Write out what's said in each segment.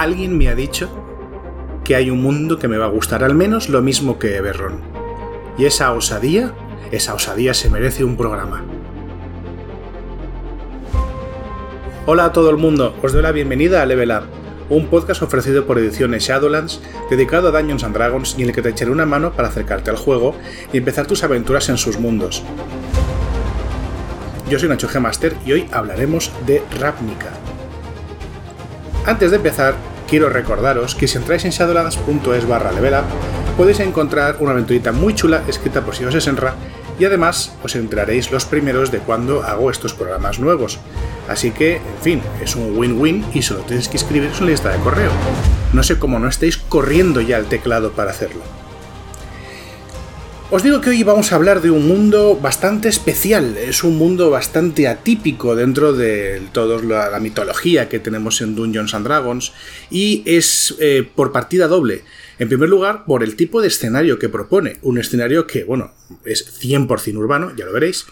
alguien me ha dicho que hay un mundo que me va a gustar al menos lo mismo que Eberron. Y esa osadía, esa osadía se merece un programa. Hola a todo el mundo, os doy la bienvenida a Level Up, un podcast ofrecido por Ediciones Shadowlands dedicado a Dungeons and Dragons y en el que te echaré una mano para acercarte al juego y empezar tus aventuras en sus mundos. Yo soy Nacho G. Y hoy hablaremos de Ravnica. Antes de empezar, quiero recordaros que si entráis en shadowlands.es barra levelup podéis encontrar una aventurita muy chula escrita por Sio Senra y además os enteraréis los primeros de cuando hago estos programas nuevos. Así que, en fin, es un win-win y solo tenéis que escribir una lista de correo. No sé cómo no estéis corriendo ya al teclado para hacerlo. Os digo que hoy vamos a hablar de un mundo bastante especial, es un mundo bastante atípico dentro de toda la, mitología que tenemos en Dungeons and Dragons y es eh, por partida doble. En primer lugar, por el tipo de escenario que propone, un escenario que, bueno, es 100% urbano, ya lo veréis,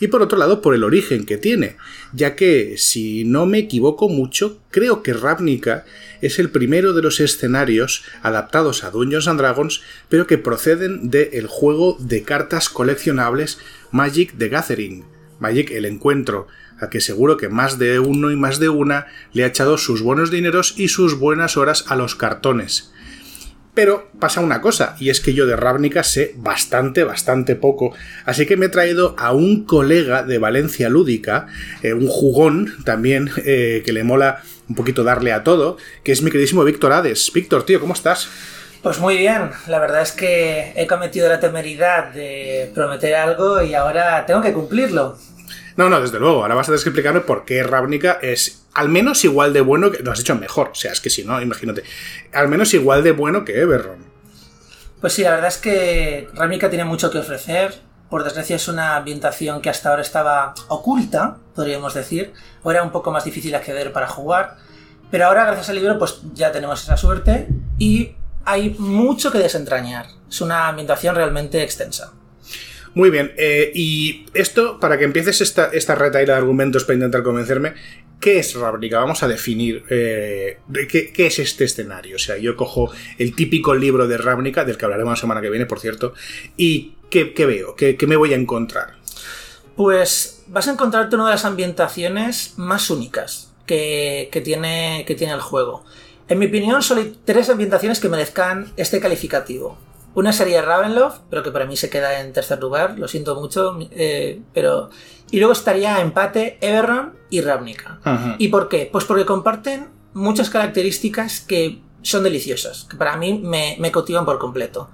y por otro lado por el origen que tiene, ya que, si no me equivoco mucho, creo que Ravnica es el primero de los escenarios adaptados a Dungeons and Dragons, pero que proceden del juego de cartas coleccionables Magic the Gathering, Magic el Encuentro, a que seguro que más de uno y más de una le ha echado sus buenos dineros y sus buenas horas a los cartones. Pero pasa una cosa, y es que yo de Ravnica sé bastante, bastante poco. Así que me he traído a un colega de Valencia Lúdica, eh, un jugón también, eh, que le mola un poquito darle a todo, que es mi queridísimo Víctor Hades. Víctor, tío, ¿cómo estás? Pues muy bien, la verdad es que he cometido la temeridad de prometer algo y ahora tengo que cumplirlo. No, no, desde luego. Ahora vas a tener que explicarme por qué Ravnica es al menos igual de bueno que. Lo has hecho mejor. O sea, es que si no, imagínate. Al menos igual de bueno que Eberron. Pues sí, la verdad es que Ravnica tiene mucho que ofrecer. Por desgracia es una ambientación que hasta ahora estaba oculta, podríamos decir. O era un poco más difícil acceder para jugar. Pero ahora, gracias al libro, pues ya tenemos esa suerte. Y hay mucho que desentrañar. Es una ambientación realmente extensa. Muy bien, eh, y esto, para que empieces esta, esta retaila de argumentos para intentar convencerme, ¿qué es Ravnica? Vamos a definir eh, ¿qué, es este escenario. O sea, yo cojo el típico libro de Ravnica, del que hablaremos la semana que viene, por cierto, y ¿qué, veo? ¿Qué, me voy a encontrar? Pues vas a encontrarte una de las ambientaciones más únicas que, tiene, que tiene el juego. En mi opinión, solo hay tres ambientaciones que merezcan este calificativo. Una sería Ravenloft, pero que para mí se queda en tercer lugar, lo siento mucho, eh, pero... Y luego estaría empate Everron y Ravnica. ¿Y por qué? Pues porque comparten muchas características que son deliciosas, que para mí me, me cautivan por completo.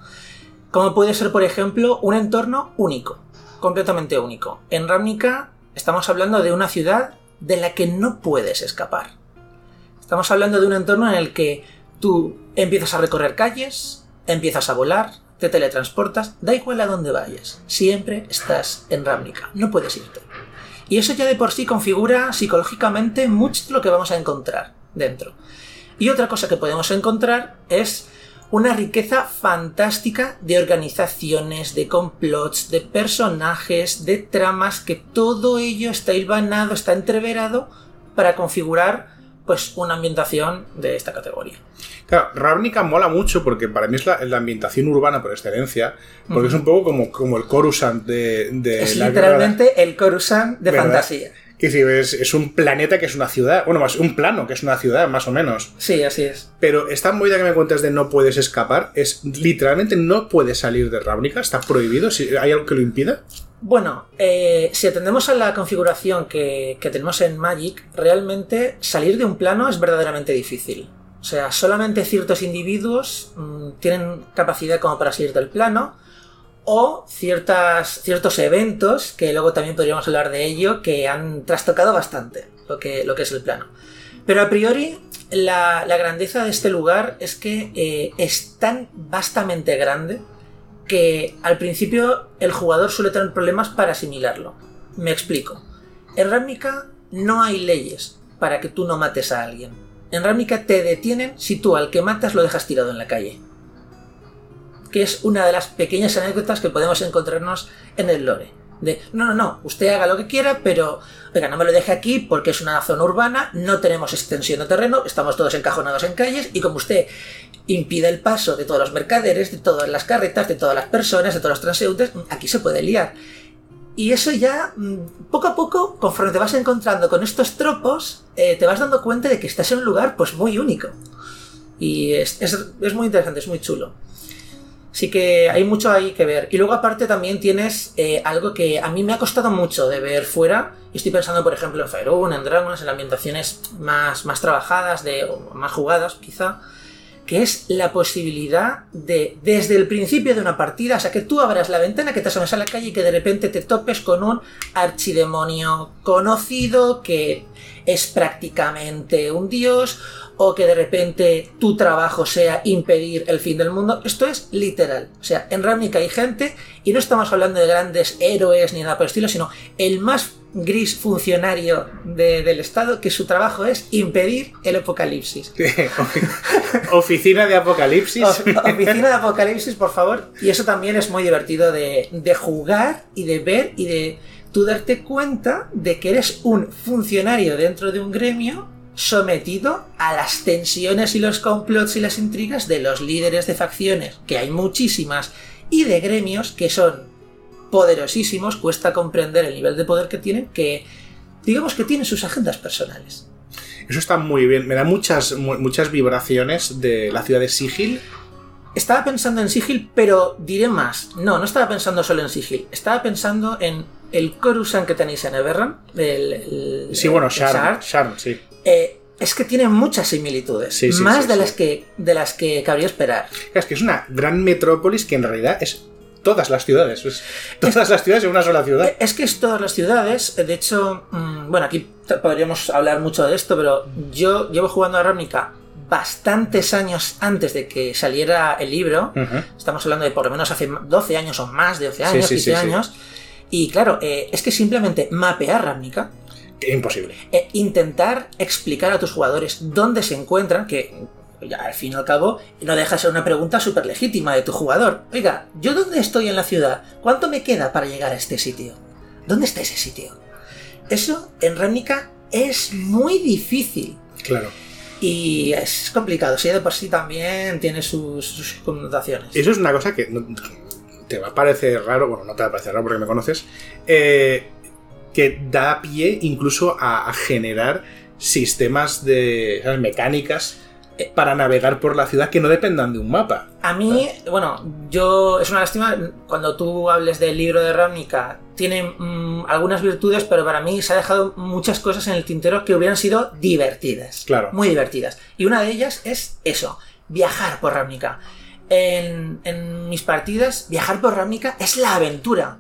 Como puede ser, por ejemplo, un entorno único, completamente único. En Ravnica estamos hablando de una ciudad de la que no puedes escapar. Estamos hablando de un entorno en el que tú empiezas a recorrer calles, empiezas a volar, te teletransportas, da igual a dónde vayas, siempre estás en Ravnica, no puedes irte. Y eso ya de por sí configura psicológicamente mucho lo que vamos a encontrar dentro. Y otra cosa que podemos encontrar es una riqueza fantástica de organizaciones, de complots, de personajes, de tramas, que todo ello está hilvanado, está entreverado para configurar pues una ambientación de esta categoría. Claro, Ravnica mola mucho porque para mí es la, ambientación urbana por excelencia, porque es un poco como, como el Coruscant de, de Es literalmente el Coruscant de fantasía. Que sí, es, un planeta que es una ciudad, bueno, más un plano que es una ciudad, más o menos. Sí, así es. Pero esta movida que me cuentas de no puedes escapar, es literalmente no puedes salir de Ravnica, está prohibido, si ¿hay algo que lo impida? Bueno, eh, si atendemos a la configuración que, tenemos en Magic, realmente salir de un plano es verdaderamente difícil. O sea, solamente ciertos individuos mm, tienen capacidad como para salir del plano o ciertas, ciertos eventos, que luego también podríamos hablar de ello, que han trastocado bastante lo que, lo que es el plano. Pero a priori, la, grandeza de este lugar es que eh, es tan vastamente grande que al principio el jugador suele tener problemas para asimilarlo. Me explico. En Ravnica no hay leyes para que tú no mates a alguien en Ravnica te detienen si tú al que matas lo dejas tirado en la calle. Que es una de las pequeñas anécdotas que podemos encontrarnos en el lore. No, no, no, usted haga lo que quiera, pero, venga, no me lo deje aquí porque es una zona urbana, no tenemos extensión de terreno, estamos todos encajonados en calles y como usted impide el paso de todos los mercaderes, de todas las carretas, de todas las personas, de todos los transeúntes, aquí se puede liar. Y eso ya, mm, poco a poco, conforme te vas encontrando con estos tropos, eh, te vas dando cuenta de que estás en un lugar pues muy único. Y es, es, es muy interesante, es muy chulo. Así que hay mucho ahí que ver. Y luego aparte también tienes eh, algo que a mí me ha costado mucho de ver fuera. Y estoy pensando, por ejemplo, en Faerun, en Dragons, en ambientaciones más, más trabajadas, de, o más jugadas quizá, que es la posibilidad de, desde el principio de una partida, o sea, que tú abras la ventana, que te asomes a la calle y que de repente te topes con un archidemonio conocido que es prácticamente un dios, o que de repente tu trabajo sea impedir el fin del mundo. Esto es literal. O sea, en Ravnica hay gente, y no estamos hablando de grandes héroes ni nada por el estilo, sino el más gris funcionario de- del Estado, que su trabajo es impedir el apocalipsis. Oficina de Apocalipsis. Oficina de Apocalipsis, por favor. Y eso también es muy divertido de, de jugar y de ver y de tú darte cuenta de que eres un funcionario dentro de un gremio sometido a las tensiones y los complots y las intrigas de los líderes de facciones, que hay muchísimas, y de gremios que son poderosísimos, cuesta comprender el nivel de poder que tienen, que digamos que tienen sus agendas personales. Eso está muy bien. Me da muchas, mu- muchas vibraciones de la ciudad de Sigil. Estaba pensando en Sigil, pero diré más. No, no estaba pensando solo en Sigil. Estaba pensando en el Coruscant que tenéis en Everran. El, el- Sí, bueno. Shard. Sharn, sí. Eh, es que tiene muchas similitudes. Sí, sí, más sí, de. Las que, de las que cabría esperar. Es que es una gran metrópolis que en realidad es todas las ciudades. Es todas las ciudades en una sola ciudad. Es que es todas las ciudades. De hecho, mm, bueno, aquí podríamos hablar mucho de esto, pero yo llevo jugando a Ravnica bastantes años antes de que saliera el libro. Estamos hablando de por lo menos hace 12 años o más de 12 años, sí, 15 sí, sí. años. Y claro, eh, es que simplemente mapear Ravnica, Imposible. e intentar explicar a tus jugadores dónde se encuentran, que ya al fin y al cabo no deja de ser una pregunta súper legítima de tu jugador. Oiga, ¿yo dónde estoy en la ciudad? ¿Cuánto me queda para llegar a este sitio? ¿Dónde está ese sitio? Eso en Ravnica es muy difícil. Claro. Y es complicado, si de por sí también tiene sus, sus connotaciones. Eso es una cosa que no- te va a parecer raro, bueno, no te va a parecer raro porque me conoces, eh, que da pie incluso a, a generar sistemas de ¿sabes? mecánicas eh, para navegar por la ciudad que no dependan de un mapa. A mí, bueno, yo. Es una lástima cuando tú hables del libro de Ravnica. Tiene mm, algunas virtudes, pero para mí se ha dejado muchas cosas en el tintero que hubieran sido divertidas. Claro. Muy divertidas. Y una de ellas es eso: viajar por Ravnica. En, mis partidas, viajar por Ravnica es la aventura.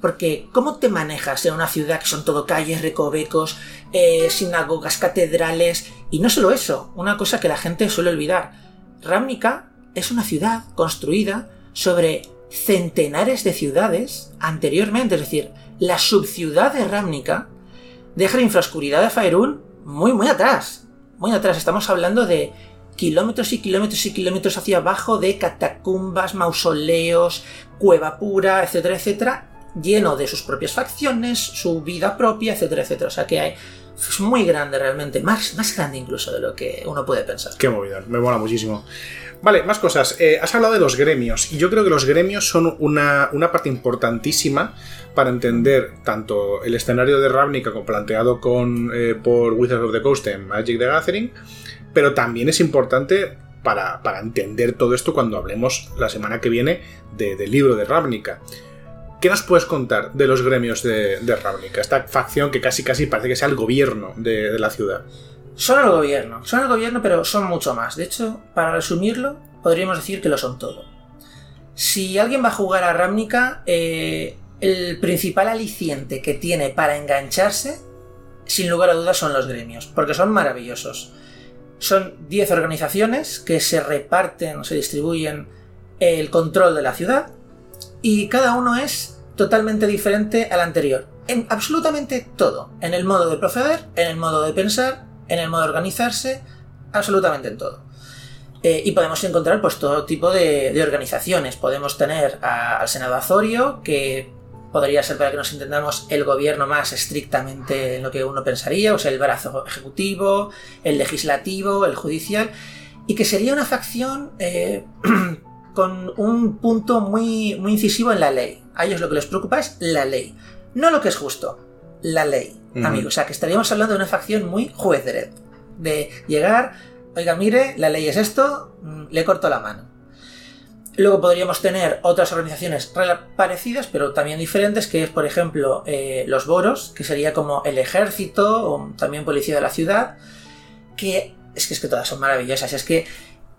Porque, ¿cómo te manejas en una ciudad que son todo calles, recovecos, eh, sinagogas, catedrales? Y no solo eso, una cosa que la gente suele olvidar. Ravnica es una ciudad construida sobre centenares de ciudades anteriormente, es decir, la subciudad de Ravnica deja la infraoscuridad de Faerun muy, muy atrás. Muy atrás, estamos hablando de kilómetros y kilómetros y kilómetros hacia abajo de catacumbas, mausoleos, cueva pura, etcétera, etcétera, lleno de sus propias facciones, su vida propia, etcétera, etcétera. O sea que hay, es muy grande realmente, más, más grande incluso de lo que uno puede pensar. Qué movido, me mola muchísimo. Vale, más cosas. Eh, has hablado de los gremios, y yo creo que los gremios son una, una parte importantísima para entender tanto el escenario de Ravnica como planteado con, eh, por Wizards of the Coast en Magic the Gathering, pero también es importante para, para entender todo esto cuando hablemos la semana que viene de- del libro de Ravnica. ¿Qué nos puedes contar de los gremios de, de Ravnica? Esta facción que casi casi parece que sea el gobierno de, de la ciudad. Son el gobierno, son el gobierno, pero son mucho más. De hecho, para resumirlo, podríamos decir que lo son todo. Si alguien va a jugar a Ravnica, eh, el principal aliciente que tiene para engancharse, sin lugar a dudas, son los gremios, porque son maravillosos. Son 10 organizaciones que se reparten, se distribuyen el control de la ciudad, y cada uno es totalmente diferente al anterior. En absolutamente todo. En el modo de proceder, en el modo de pensar, en el modo de organizarse, absolutamente en todo. Eh, y podemos encontrar pues todo tipo de, de organizaciones. Podemos tener al Senado Azorio, que podría ser para que nos entendamos el gobierno más estrictamente en lo que uno pensaría, o sea, el brazo ejecutivo, el legislativo, el judicial, y que sería una facción eh, con un punto muy, muy incisivo en la ley. A ellos lo que les preocupa es la ley, no lo que es justo, la ley, amigos. O sea, que estaríamos hablando de una facción muy juez de llegar, oiga, mire, la ley es esto, mm, le corto la mano. Luego podríamos tener otras organizaciones parecidas, pero también diferentes, que es, por ejemplo, eh, los Boros, que sería como el ejército o también policía de la ciudad, que es que, es que todas son maravillosas. Es que,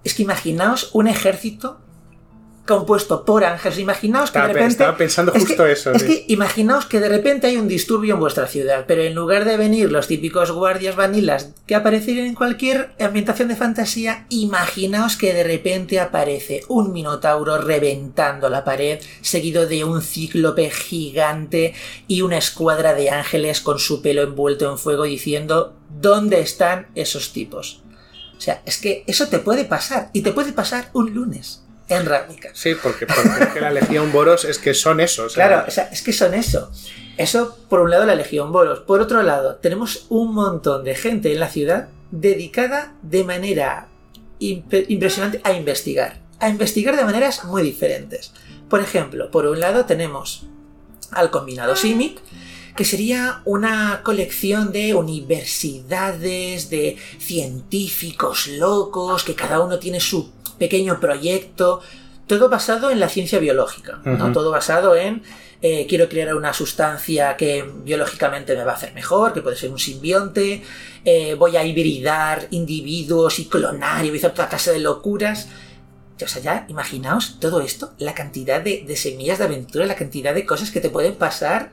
es que imaginaos un ejército compuesto por ángeles. Imaginaos que de repente. Estaba pensando justo eso. Es que imaginaos que de repente hay un disturbio en vuestra ciudad, pero en lugar de venir los típicos guardias vanilas que aparecen en cualquier ambientación de fantasía, imaginaos que de repente aparece un minotauro reventando la pared, seguido de un cíclope gigante y una escuadra de ángeles con su pelo envuelto en fuego diciendo: ¿Dónde están esos tipos? O sea, es que eso te puede pasar, y te puede pasar un lunes en Ravnica. Sí, porque, porque la Legión Boros es que son esos. Claro, es que son eso. Eso, por un lado, la Legión Boros. Por otro lado, tenemos un montón de gente en la ciudad dedicada de manera impresionante a investigar. A investigar de maneras muy diferentes. Por ejemplo, por un lado tenemos al combinado Simic, que sería una colección de universidades, de científicos locos, que cada uno tiene su pequeño proyecto, todo basado en la ciencia biológica, ¿no? Todo basado en eh, quiero crear una sustancia que biológicamente me va a hacer mejor, que puede ser un simbionte, eh, voy a hibridar individuos y clonar y voy a hacer toda clase de locuras. O sea, ya imaginaos todo esto, la cantidad de, de semillas de aventura, la cantidad de cosas que te pueden pasar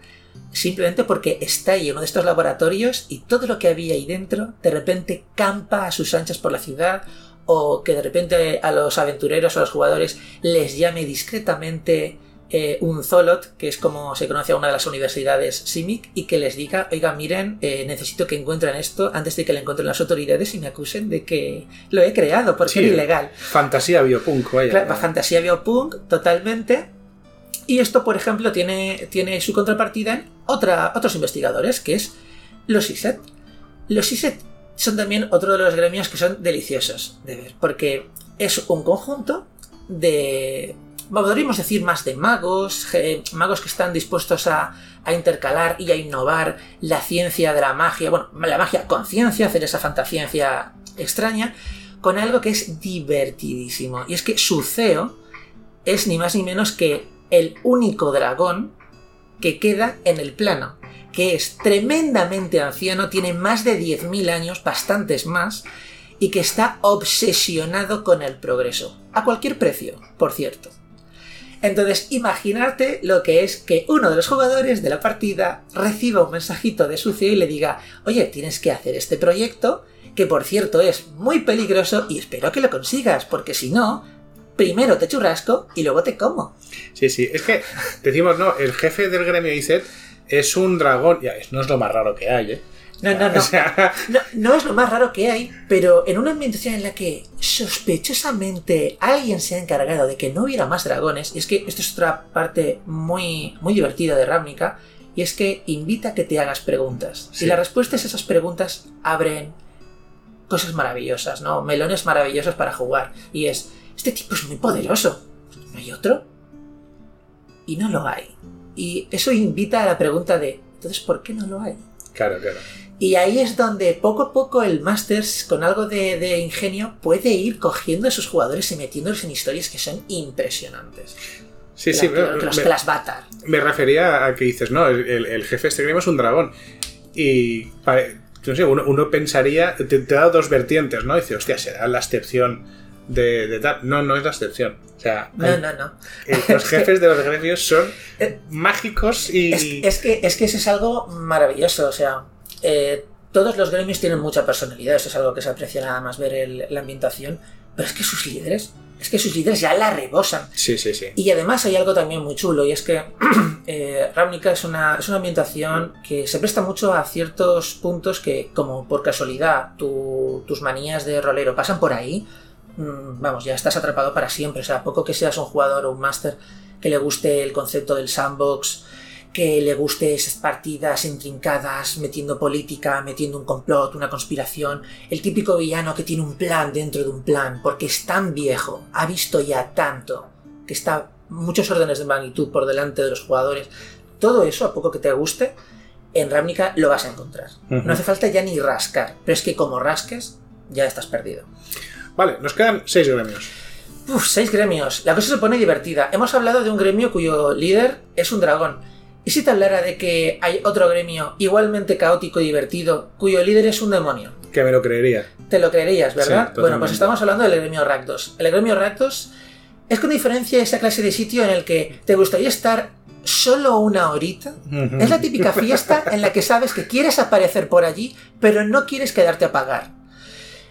simplemente porque está ahí en uno de estos laboratorios y todo lo que había ahí dentro de repente campa a sus anchas por la ciudad o que de repente a los aventureros o a los jugadores les llame discretamente eh, un Zolot, que es como se conoce a una de las universidades Simic, y que les diga, oiga, miren, eh, necesito que encuentren esto antes de que lo encuentren las autoridades y me acusen de que lo he creado porque es ilegal. Fantasía biopunk, vaya. fantasía biopunk, totalmente. Y esto, por ejemplo, tiene, tiene su contrapartida en otra, otros investigadores, que es los ISET. Los ISET son también otro de los gremios que son deliciosos de ver, porque es un conjunto de, podríamos decir más de magos, magos que están dispuestos a, intercalar y a innovar la ciencia de la magia, bueno, la magia con ciencia, hacer esa fantasciencia extraña, con algo que es divertidísimo. Y es que su CEO es ni más ni menos que el único dragón que queda en el plano que es tremendamente anciano, tiene más de 10.000 años, bastantes más, y que está obsesionado con el progreso, a cualquier precio, por cierto. Entonces, imaginarte lo que es que uno de los jugadores de la partida reciba un mensajito de su CEO y le diga, oye, tienes que hacer este proyecto, que por cierto es muy peligroso y espero que lo consigas, porque si no, primero te churrasco y luego te como. Sí, sí, es que decimos, no, el jefe del gremio ISET es un dragón. Ya, no es lo más raro que hay, ¿eh? No, no, no. no. es lo más raro que hay, pero en una ambientación en la que sospechosamente alguien se ha encargado de que no hubiera más dragones, y es que esto es otra parte muy, muy divertida de Ravnica, y es que invita a que te hagas preguntas. Y las respuestas a esas preguntas abren cosas maravillosas, ¿no? Melones maravillosos para jugar. Y es, este tipo es muy poderoso. ¿No hay otro? Y no lo hay. Y eso invita a la pregunta de, entonces, ¿por qué no lo hay? Claro, claro. Y ahí es donde poco a poco el Masters, con algo de, ingenio, puede ir cogiendo a sus jugadores y metiéndolos en historias que son impresionantes. Sí, sí, que, los que las batar. Me refería a que dices, no, el, jefe este es un dragón. Y no sé, uno, pensaría, te, te, da dos vertientes, ¿no? Dice, hostia, será la excepción de, tal. No, no es la excepción. O sea, no, no, no. los jefes de los gremios son eh, mágicos y. Es, que, es que eso es algo maravilloso. O sea, eh, todos los gremios tienen mucha personalidad. Eso es algo que se aprecia nada más ver la ambientación. Pero es que sus líderes. Es que sus líderes ya la rebosan. Sí, sí, sí. Y además hay algo también muy chulo, y es que eh, Ravnica es una, es una ambientación que se presta mucho a ciertos puntos que, como por casualidad, tus manías de rolero pasan por ahí, vamos, ya estás atrapado para siempre. O sea, poco que seas un jugador o un máster que le guste el concepto del sandbox, que le guste esas partidas intrincadas, metiendo política, metiendo un complot, una conspiración, el típico villano que tiene un plan dentro de un plan, porque es tan viejo, ha visto ya tanto, que está muchos órdenes de magnitud por delante de los jugadores. Todo eso, a poco que te guste, en Ravnica lo vas a encontrar. No hace falta ya ni rascar, pero es que como rasques, ya estás perdido. Vale, nos quedan seis gremios. Uf, seis gremios. La cosa se pone divertida. Hemos hablado de un gremio cuyo líder es un dragón. ¿Y si te hablara de que hay otro gremio igualmente caótico y divertido cuyo líder es un demonio? Que me lo creería. Te lo creerías, ¿verdad? bueno, pues estamos hablando del gremio Rakdos. El gremio Rakdos es con diferencia esa clase de sitio en el que te gustaría estar solo una horita. Es la típica fiesta en la que sabes que quieres aparecer por allí, pero no quieres quedarte a pagar.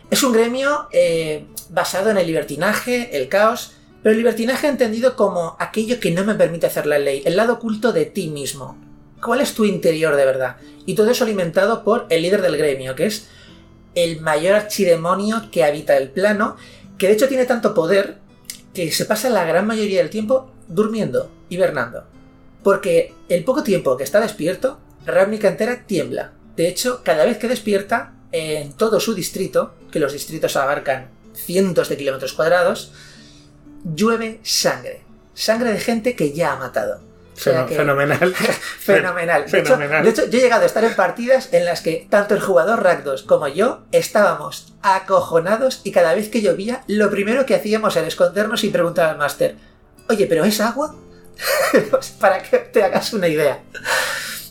Es un gremio eh, basado en el libertinaje, el caos pero el libertinaje entendido como aquello que no me permite hacer la ley, el lado oculto de ti mismo. ¿Cuál es tu interior de verdad? Y todo eso alimentado por el líder del gremio, que es el mayor archidemonio que habita el plano, que de hecho tiene tanto poder que se pasa la gran mayoría del tiempo durmiendo, hibernando. Porque el poco tiempo que está despierto, Ravnica entera tiembla. De hecho, cada vez que despierta, en todo su distrito, que los distritos abarcan cientos de kilómetros cuadrados, llueve sangre. Sangre de gente que ya ha matado. fenomenal. fenomenal. De, Hecho, yo he llegado a estar en partidas en las que tanto el jugador Rakdos como yo estábamos acojonados y cada vez que llovía, lo primero que hacíamos era escondernos y preguntar al máster, oye, ¿pero es agua? Pues, para que te hagas una idea.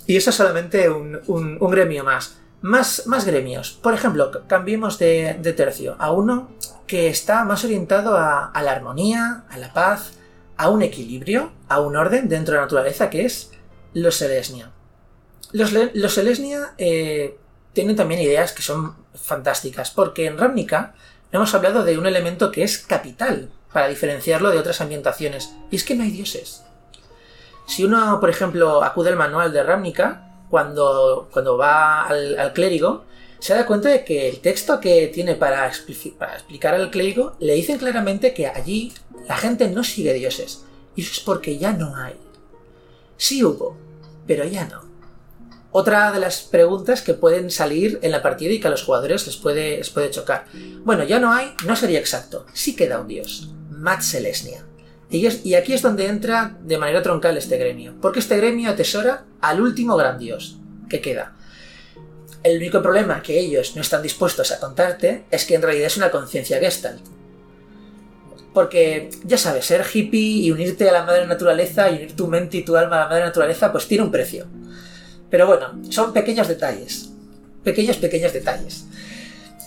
Y eso es solamente un, gremio más. Más. Más gremios. Por ejemplo, cambiemos de, de tercio a uno que está más orientado a, la armonía, a la paz, a un equilibrio, a un orden dentro de la naturaleza que es los Selesnia. Los, los Selesnia eh, tienen también ideas que son fantásticas, porque en Ravnica hemos hablado de un elemento que es capital para diferenciarlo de otras ambientaciones, y es que no hay dioses. Si uno, por ejemplo, acude al manual de Ravnica, cuando, cuando va al clérigo, se da cuenta de que el texto que tiene para, explicar al clérigo le dicen claramente que allí la gente no sigue dioses. Y eso es porque ya no hay. Sí hubo, pero ya no. Otra de las preguntas que pueden salir en la partida y que a los jugadores les puede, les puede chocar. Bueno, ya no hay, no sería exacto. Sí queda un dios. Mat Selesnia. Y, y aquí es donde entra de manera troncal este gremio. Porque este gremio atesora al último gran dios que queda el único problema que ellos no están dispuestos a contarte es que en realidad es una conciencia gestalt. Porque, ya sabes, ser hippie y unirte a la madre naturaleza y unir tu mente y tu alma a la madre naturaleza, pues tiene un precio. Pero bueno, son pequeños detalles. Pequeños, pequeños detalles.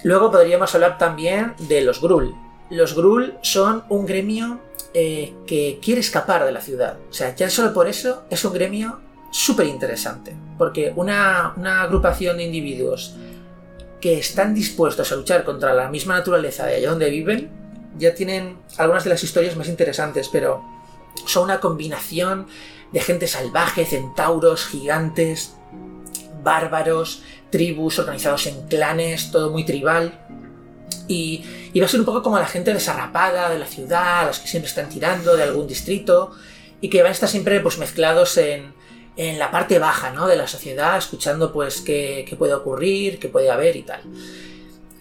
Luego podríamos hablar también de los Grul. Los Grul son un gremio eh, que quiere escapar de la ciudad. O sea, ya solo por eso es un gremio súper interesante, porque una, agrupación de individuos que están dispuestos a luchar contra la misma naturaleza de allá donde viven, ya tienen algunas de las historias más interesantes, pero son una combinación de gente salvaje, centauros, gigantes, bárbaros, tribus organizados en clanes, todo muy tribal. Y, y, va a ser un poco como la gente desarrapada de la ciudad, los que siempre están tirando de algún distrito, y que van a estar siempre pues, mezclados en, en la parte baja ¿no? de la sociedad, escuchando pues qué, puede ocurrir, qué puede haber y tal.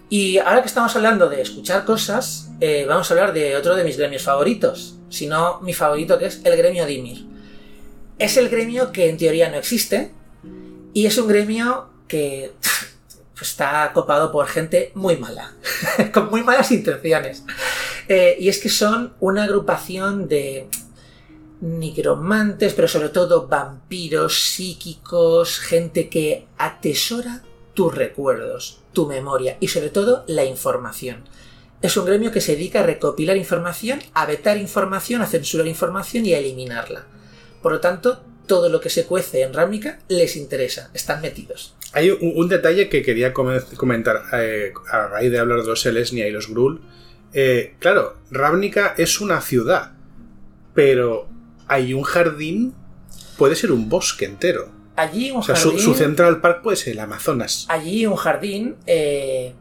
Y ahora que estamos hablando de escuchar cosas, eh, vamos a hablar de otro de mis gremios favoritos, si no mi favorito que es el gremio Dimir. Es el gremio que en teoría no existe y es un gremio que está copado por gente muy mala, con muy malas intenciones. Eh, y es que son una agrupación de nigromantes, pero sobre todo vampiros, psíquicos, gente que atesora tus recuerdos, tu memoria y sobre todo la información. Es un gremio que se dedica a recopilar información, a vetar información, a censurar información y a eliminarla. Por lo tanto, todo lo que se cuece en Ravnica les interesa, están metidos. Hay un, detalle que quería comentar eh, a raíz de hablar de los Selesnia y los Grul. Eh, claro, Ravnica es una ciudad, pero hay un jardín, puede ser un bosque entero. Allí un o sea, jardín. Su, Central Park puede ser el Amazonas. Allí un jardín eh,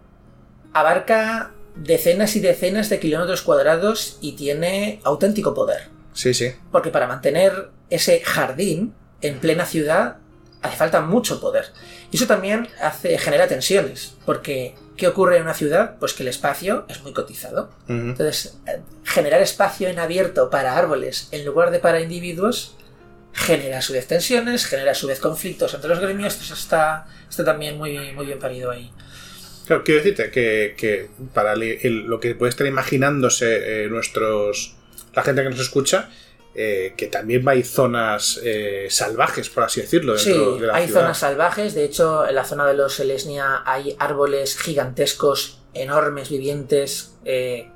abarca decenas y decenas de kilómetros cuadrados y tiene auténtico poder. Sí, sí. Porque para mantener ese jardín en plena ciudad hace falta mucho poder. Y eso también hace, genera tensiones, porque ¿qué ocurre en una ciudad? Pues que el espacio es muy cotizado. Entonces, eh, generar espacio en abierto para árboles en lugar de para individuos genera a su vez tensiones, genera a su vez conflictos entre los gremios, eso está, está también muy, muy bien parido ahí. Claro, quiero decirte que, para lo que puede estar imaginándose eh, nuestros la gente que nos escucha, eh, que también hay zonas eh, salvajes, por así decirlo, de la hay zonas salvajes. De hecho, en la zona de los Selesnia hay árboles gigantescos, enormes, vivientes,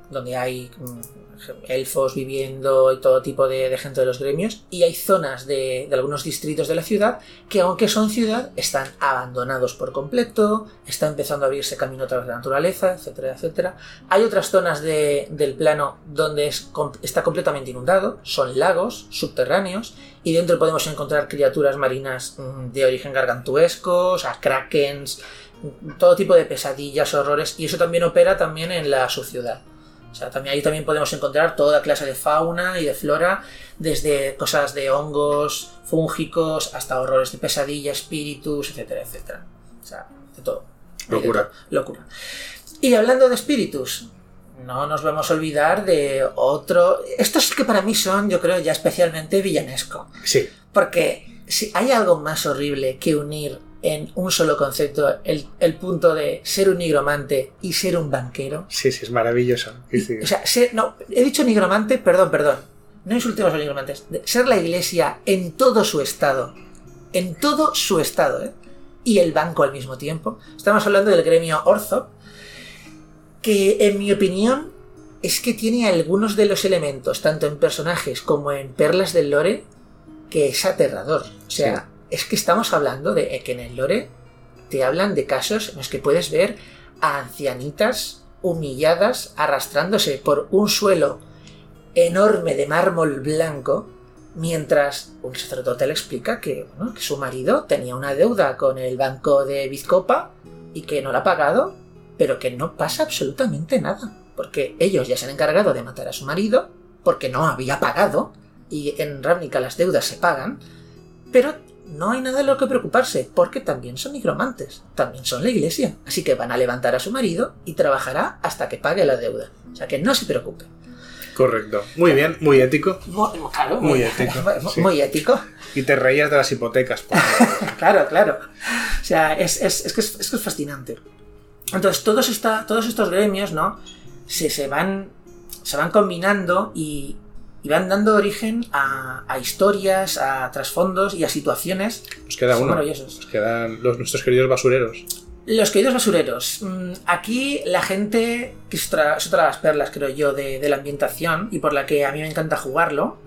donde hay mm, elfos viviendo y todo tipo de, gente de los gremios. Y hay zonas de, algunos distritos de la ciudad que, aunque son ciudad, están abandonados por completo, está empezando a abrirse camino a través de la naturaleza, etcétera, etcétera. Hay otras zonas del plano donde está completamente inundado, son lagos subterráneos, y dentro podemos encontrar criaturas marinas mm, de origen gargantuesco, o krakens, todo tipo de pesadillas, horrores, y eso también opera también en la ciudad. O sea, también ahí también podemos encontrar toda clase de fauna y de flora, desde cosas de hongos, fúngicos, hasta horrores de pesadilla, espíritus, etcétera, etcétera. O sea, de todo. Locura. Locura. Y hablando de espíritus, no nos vamos a olvidar de otro. Estos que para mí son, yo creo, ya especialmente villanesco. Sí. Porque si hay algo más horrible que unir en un solo concepto el, punto de ser un nigromante y ser un banquero. Sí, sí, es maravilloso. O sea, no, he dicho nigromante, perdón, perdón. No insultemos a los nigromantes. Ser la iglesia en todo su estado. En todo su estado, ¿eh? Y el banco al mismo tiempo. Estamos hablando del gremio Orzo, que en mi opinión es que tiene algunos de los elementos, tanto en personajes como en perlas del lore, que es aterrador. O sea, es que estamos hablando de que en el lore te hablan de casos en los que puedes ver a ancianitas humilladas arrastrándose por un suelo enorme de mármol blanco mientras un sacerdote le explica que, su marido tenía una deuda con el banco de Vizcopa y que no la ha pagado, pero que no pasa absolutamente nada, porque ellos ya se han encargado de matar a su marido, porque no había pagado, y en Ravnica las deudas se pagan, pero no hay nada de lo que preocuparse, porque también son nigromantes, también son la iglesia, así que van a levantar a su marido y trabajará hasta que pague la deuda. O sea que no se preocupe. Correcto. Muy bien, muy ético. Muy, claro, muy, ético. Muy ético. Y te reías de las hipotecas. claro, claro. O sea, es, que es, fascinante. Entonces, todos, todos estos gremios, ¿no? Se, se, van, se van combinando y, y van dando origen a, historias, a trasfondos y a situaciones nos queda uno. Nos quedan los, nuestros queridos basureros. Los queridos basureros. Mm, aquí la gente, que es otra, de las perlas, creo yo, de, la ambientación y por la que a mí me encanta jugarlo,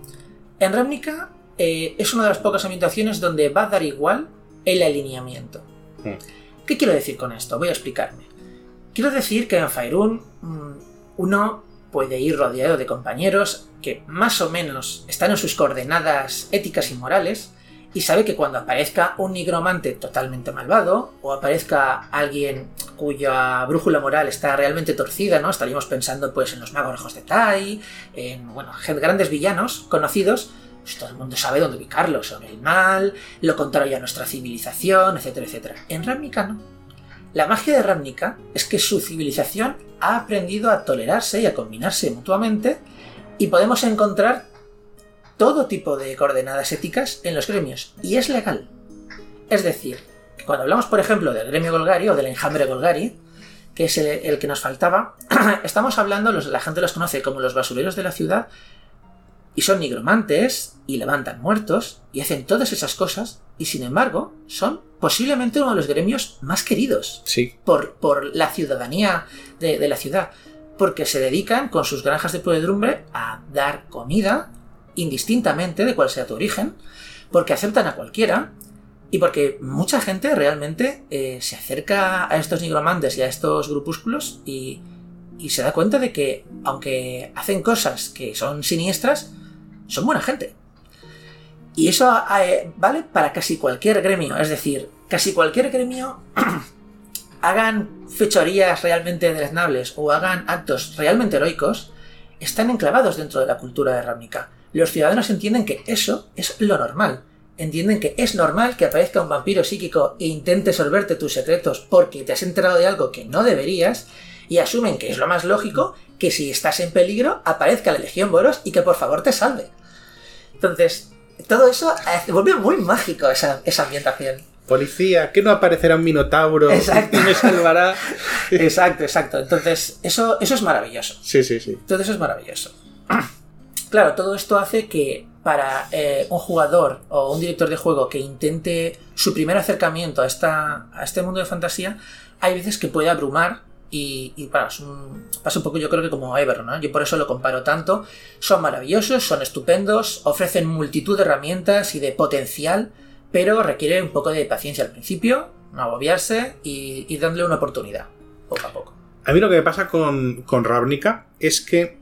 en Ravnica eh, es una de las pocas ambientaciones donde va a dar igual el alineamiento. Hmm. ¿Qué quiero decir con esto? Voy a explicarme. Quiero decir que en Faerun mm, uno puede ir rodeado de compañeros que más o menos están en sus coordenadas éticas y morales, y sabe que cuando aparezca un nigromante totalmente malvado, o aparezca alguien cuya brújula moral está realmente torcida, ¿no? Estaríamos pensando pues en los magos rojos de Tai, en bueno, grandes villanos conocidos, pues todo el mundo sabe dónde ubicarlos, son el mal, lo contrario a nuestra civilización, etcétera, etcétera. En Ravnica no. La magia de Ravnica es que su civilización ha aprendido a tolerarse y a combinarse mutuamente y podemos encontrar todo tipo de coordenadas éticas en los gremios y es legal. Es decir, cuando hablamos por ejemplo del gremio Golgari o del enjambre Golgari, que es el, que nos faltaba, estamos hablando, la gente los conoce como los basureros de la ciudad, y son nigromantes, y levantan muertos, y hacen todas esas cosas, y sin embargo son posiblemente uno de los gremios más queridos sí. por, por la ciudadanía de, la ciudad, porque se dedican con sus granjas de podredumbre a dar comida, indistintamente de cuál sea tu origen, porque aceptan a cualquiera, y porque mucha gente realmente eh, se acerca a estos nigromantes y a estos grupúsculos y, y se da cuenta de que, aunque hacen cosas que son siniestras, son buena gente. Y eso eh, vale para casi cualquier gremio. Es decir, casi cualquier gremio hagan fechorías realmente deleznables o hagan actos realmente heroicos, están enclavados dentro de la cultura de Ravnica. Los ciudadanos entienden que eso es lo normal. entienden que es normal que aparezca un vampiro psíquico e intente solverte tus secretos porque te has enterado de algo que no deberías, y asumen que es lo más lógico que si estás en peligro aparezca la Legión Boros y que por favor te salve. Entonces, todo eso eh, vuelve muy mágico esa, esa ambientación. Policía, que no aparecerá un minotauro Exacto. y me salvará. Exacto, exacto. Entonces, eso, eso es maravilloso. Sí, sí, sí. Todo eso es maravilloso. Claro, todo esto hace que para eh, un jugador o un director de juego que intente su primer acercamiento a, esta, a este mundo de fantasía, hay veces que puede abrumar y, y un- pasa un poco yo creo que como Everron, ¿no? Yo por eso lo comparo tanto. Son maravillosos, son estupendos, ofrecen multitud de herramientas y de potencial, pero requiere un poco de paciencia al principio, no agobiarse y, y darle una oportunidad, poco a poco. A mí lo que me pasa con, con Ravnica es que,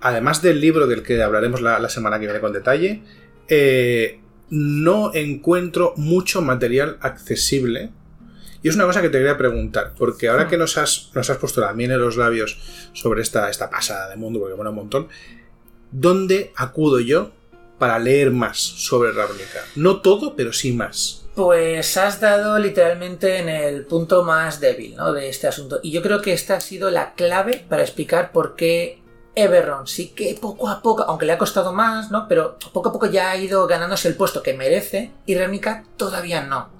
además del libro del que hablaremos la, la semana que viene con detalle, eh, no encuentro mucho material accesible. Y es una cosa que te quería preguntar, porque ahora Hmm. que nos has, nos has puesto la miel en los labios sobre esta, esta pasada de mundo, porque bueno, un montón, ¿dónde acudo yo para leer más sobre Ravnica? No todo, pero sí más. Pues has dado literalmente en el punto más débil ¿no? de este asunto. Y yo creo que esta ha sido la clave para explicar por qué Everron sí que poco a poco, aunque le ha costado más, ¿no? Pero poco a poco ya ha ido ganándose el puesto que merece y Ravnica todavía no.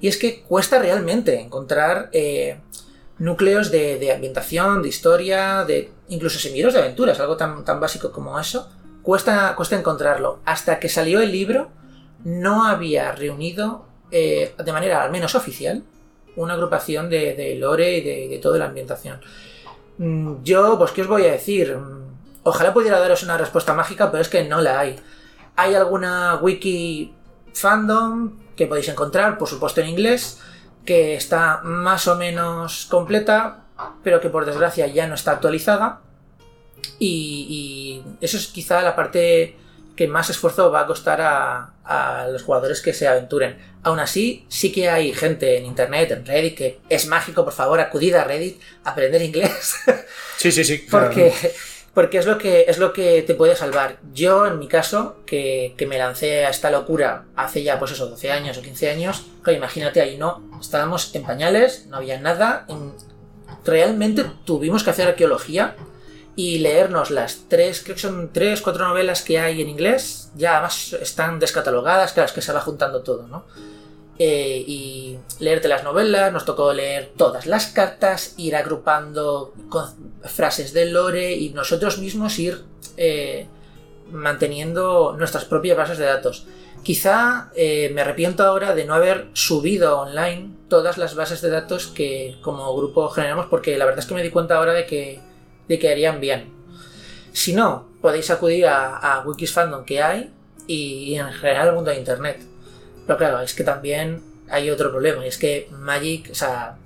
Y es que cuesta realmente encontrar eh, núcleos de, ambientación, de historia, de incluso semilleros de aventuras, algo tan, tan básico como eso. Cuesta, cuesta encontrarlo. Hasta que salió el libro, no había reunido eh, de manera al menos oficial una agrupación de, de lore y de, de toda la ambientación. Mm, Yo, pues, ¿qué os voy a decir? Mm, Ojalá pudiera daros una respuesta mágica, pero es que no la hay. Hay alguna wiki fandom que podéis encontrar, por supuesto en inglés, que está más o menos completa, pero que por desgracia ya no está actualizada. Y, y eso es quizá la parte que más esfuerzo va a costar a, a los jugadores que se aventuren. Aún así, sí que hay gente en internet, en Reddit, que es mágico, por favor, acudid a Reddit aprender inglés. Sí, sí, sí. porque, porque es, lo que, es lo que te puede salvar. Yo, en mi caso, que, que me lancé a esta locura hace ya, pues eso, 12 años o 15 años, claro, imagínate ahí, no, estábamos en pañales, no había nada, en- realmente tuvimos que hacer arqueología y leernos las tres, creo que son tres, cuatro novelas que hay en inglés, ya además están descatalogadas, claro, es que se va juntando todo, ¿no? Eh, y leerte las novelas, nos tocó leer todas las cartas, ir agrupando con frases del lore y nosotros mismos ir eh, manteniendo nuestras propias bases de datos. Quizá eh, me arrepiento ahora de no haber subido online todas las bases de datos que como grupo generamos porque la verdad es que me di cuenta ahora de que, de que harían bien. Si no, podéis acudir a, a Wikis Fandom que hay y en general al mundo de Internet. Pero claro, es que también hay otro problema, y es que Magic, o sea,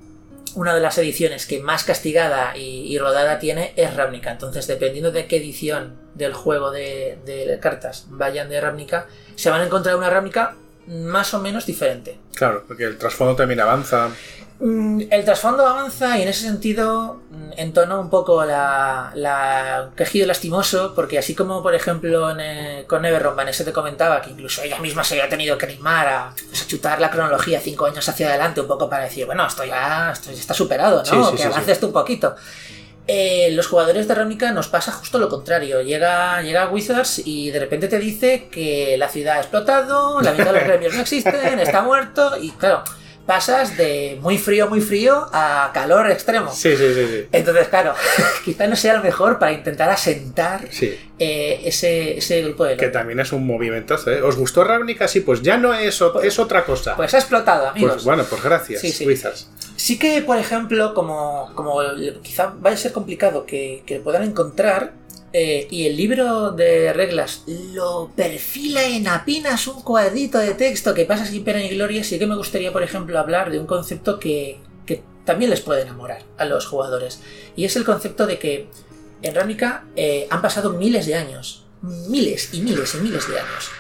una de las ediciones que más castigada y, rodada tiene es Ravnica. Entonces, dependiendo de qué edición del juego de, de cartas vayan de Ravnica, se van a encontrar una Ravnica más o menos diferente. Claro, porque el trasfondo también avanza. Mm, El trasfondo avanza y en ese sentido mm, entona un poco la, la quejido lastimoso, porque así como por ejemplo en, eh, con Everron Vanessa te comentaba que incluso ella misma se había tenido que animar a, pues, a chutar la cronología cinco años hacia adelante un poco para decir, bueno, esto ya, esto ya está superado, ¿no? Sí, sí, que sí, avances tú un poquito. Eh, los jugadores de Ravnica nos pasa justo lo contrario. Llega, llega Wizards y de repente te dice que la ciudad ha explotado, la mitad de los gremios no existen, está muerto y claro, pasas de muy frío, muy frío a calor extremo. Sí, sí, sí, sí. Entonces, claro, quizá no sea el mejor para intentar asentar Sí, eh, ese, ese grupo de que también es un movimentazo, ¿eh? ¿Os gustó Ravnica? Sí, pues ya no es, o- es otra cosa. Pues ha explotado, amigos. Pues bueno, pues gracias, Sí, sí. Wizards. Sí que, por ejemplo, como, como quizá vaya a ser complicado que, que puedan encontrar, eh, y el libro de reglas lo perfila en apenas un cuadrito de texto que pasa sin pena ni gloria, sí que me gustaría, por ejemplo, hablar de un concepto que, que también les puede enamorar a los jugadores. Y es el concepto de que en Ravnica eh, han pasado miles de años, miles y miles y miles de años.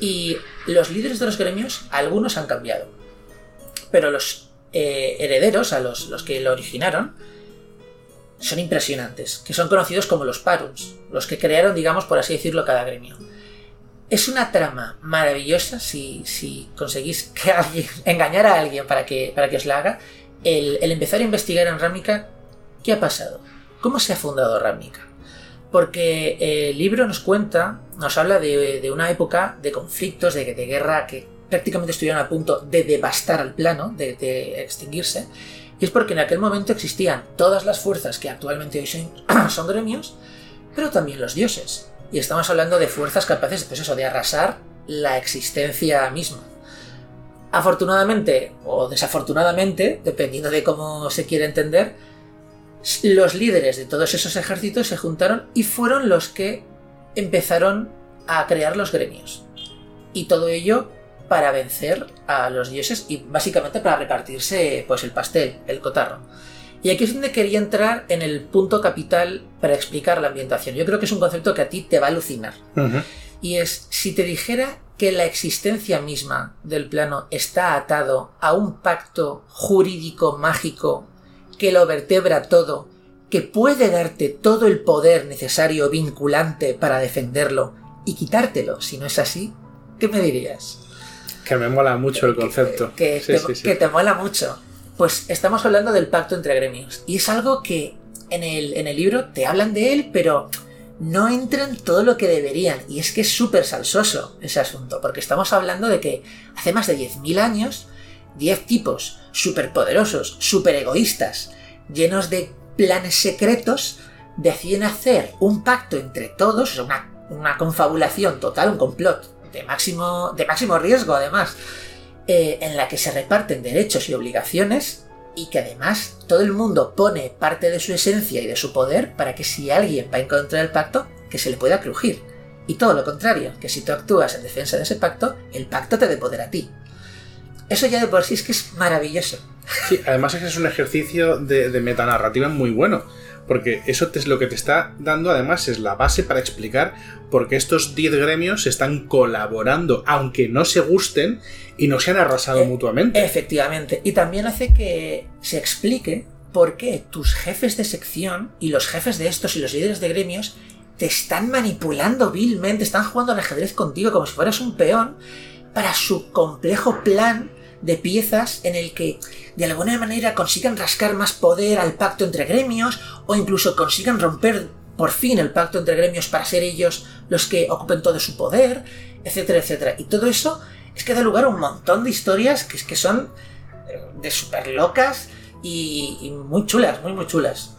Y los líderes de los gremios, algunos han cambiado. Pero los eh, herederos, a los, los que lo originaron, son impresionantes, que son conocidos como los Paruns, los que crearon, digamos, por así decirlo, cada gremio. Es una trama maravillosa si, conseguís que alguien, engañar a alguien para que, para que os la haga. El, empezar a investigar en Ravnica qué ha pasado, cómo se ha fundado Ravnica. Porque el libro nos cuenta, nos habla de, una época de conflictos, de, guerra que prácticamente estuvieron a punto de devastar al plano, de extinguirse. Y es porque en aquel momento existían todas las fuerzas que actualmente hoy son, gremios, pero también los dioses. Y estamos hablando de fuerzas capaces pues eso, de arrasar la existencia misma. Afortunadamente o desafortunadamente, dependiendo de cómo se quiere entender, los líderes de todos esos ejércitos se juntaron y fueron los que empezaron a crear los gremios. Y todo ello para vencer a los dioses y básicamente para repartirse pues el pastel, el cotarro. Y aquí es donde quería entrar en el punto capital para explicar la ambientación. Yo creo que es un concepto que a ti te va a alucinar. Y es, si te dijera que la existencia misma del plano está atado a un pacto jurídico mágico que lo vertebra todo, que puede darte todo el poder necesario vinculante para defenderlo y quitártelo, si no es así, ¿qué me dirías? Que me mola mucho el concepto. Que, Sí, te, sí, sí. que te mola mucho. Pues estamos hablando del pacto entre gremios. Y es algo que en el, en el libro te hablan de él, pero no entran todo lo que deberían. Y es que es súper salsoso ese asunto, porque estamos hablando de que hace más de 10.000 años, 10 tipos superpoderosos, super egoístas, llenos de planes secretos, deciden hacer un pacto entre todos, o sea, una, una confabulación total, un complot de máximo, de máximo riesgo además, eh, en la que se reparten derechos y obligaciones y que además todo el mundo pone parte de su esencia y de su poder para que si alguien va en contra del pacto, que se le pueda crujir. Y todo lo contrario, que si tú actúas en defensa de ese pacto, el pacto te dé poder a ti. Eso ya de por sí es que es maravilloso. Sí, además es que es un ejercicio de, de metanarrativa muy bueno. Porque eso es lo que te está dando, además, es la base para explicar por qué estos 10 gremios están colaborando, aunque no se gusten y no se han arrasado Eh, mutuamente. Efectivamente. Y también hace que se explique por qué tus jefes de sección y los jefes de estos y los líderes de gremios te están manipulando vilmente, están jugando al ajedrez contigo como si fueras un peón para su complejo plan de piezas en el que de alguna manera consigan rascar más poder al pacto entre gremios o incluso consigan romper por fin el pacto entre gremios para ser ellos los que ocupen todo su poder, etcétera, etcétera. Y todo eso es que da lugar a un montón de historias que, es que son eh, de súper locas y, y muy chulas, muy, muy chulas.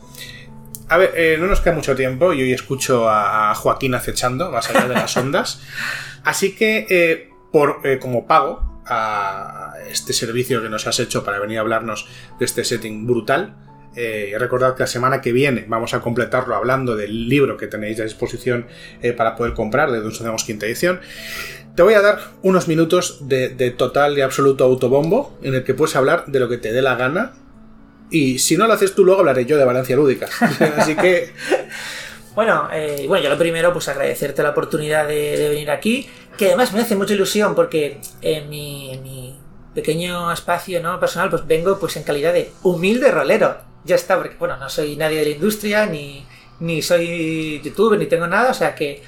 A ver, eh, no nos queda mucho tiempo y hoy escucho a, a Joaquín acechando más allá de las ondas. Así que, eh, por, eh, como pago a este servicio que nos has hecho para venir a hablarnos de este setting brutal, eh, recordad que la semana que viene vamos a completarlo hablando del libro que tenéis a disposición eh, para poder comprar de Dungeons Dragons quinta edición. Te voy a dar unos minutos de, de total y absoluto autobombo en el que puedes hablar de lo que te dé la gana. Y si no lo haces tú, luego hablaré yo de Valencia Lúdica. Así que Bueno, eh, bueno, yo lo primero, pues agradecerte la oportunidad de, de venir aquí, que además me hace mucha ilusión porque en mi, en mi pequeño espacio ¿no? personal, pues vengo pues en calidad de humilde rolero. Ya está, porque bueno, no soy nadie de la industria, ni, ni soy youtuber, ni tengo nada, o sea que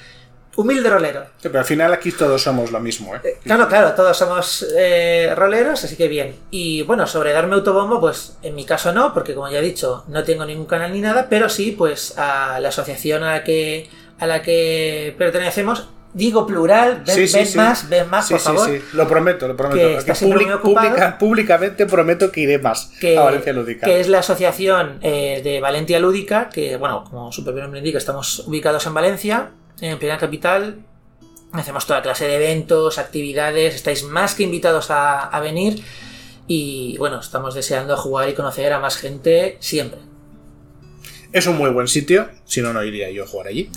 humilde rolero. Sí, pero al final aquí todos somos lo mismo, ¿eh? Eh, Claro, claro, todos somos eh, roleros, así que bien. Y bueno, sobre darme autobombo, pues en mi caso no, porque como ya he dicho, no tengo ningún canal ni nada, pero sí, pues a la asociación a la que, a la que pertenecemos, digo plural, ven, Sí, sí, ven sí. más, ven más, Sí, por sí, favor. sí, lo prometo, lo prometo. Que públicamente prometo que iré más Que, a Valencia Lúdica. que es la asociación eh, de Valentia Lúdica, que bueno, como su propio nombre indica, estamos ubicados en Valencia, en plena capital. Hacemos toda clase de eventos, actividades, estáis más que invitados a, a venir. Y bueno, estamos deseando jugar y conocer a más gente siempre. Es un muy buen sitio, si no, no iría yo a jugar allí.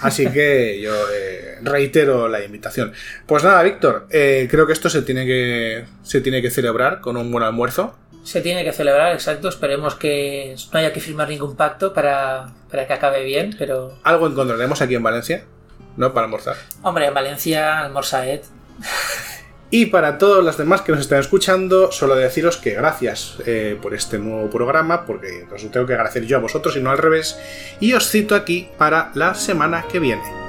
Así que yo eh, reitero la invitación. Pues nada, Víctor, eh, creo que esto se tiene que, se tiene que celebrar con un buen almuerzo. Se tiene que celebrar, exacto. Esperemos que no haya que firmar ningún pacto para, para que acabe bien, pero. Algo encontraremos aquí en Valencia, ¿no? Para almorzar. Hombre, en Valencia, almorzaed. Y para todos los demás que nos están escuchando, solo deciros que gracias eh, por este nuevo programa, porque os tengo que agradecer yo a vosotros y no al revés. Y os cito aquí para la semana que viene.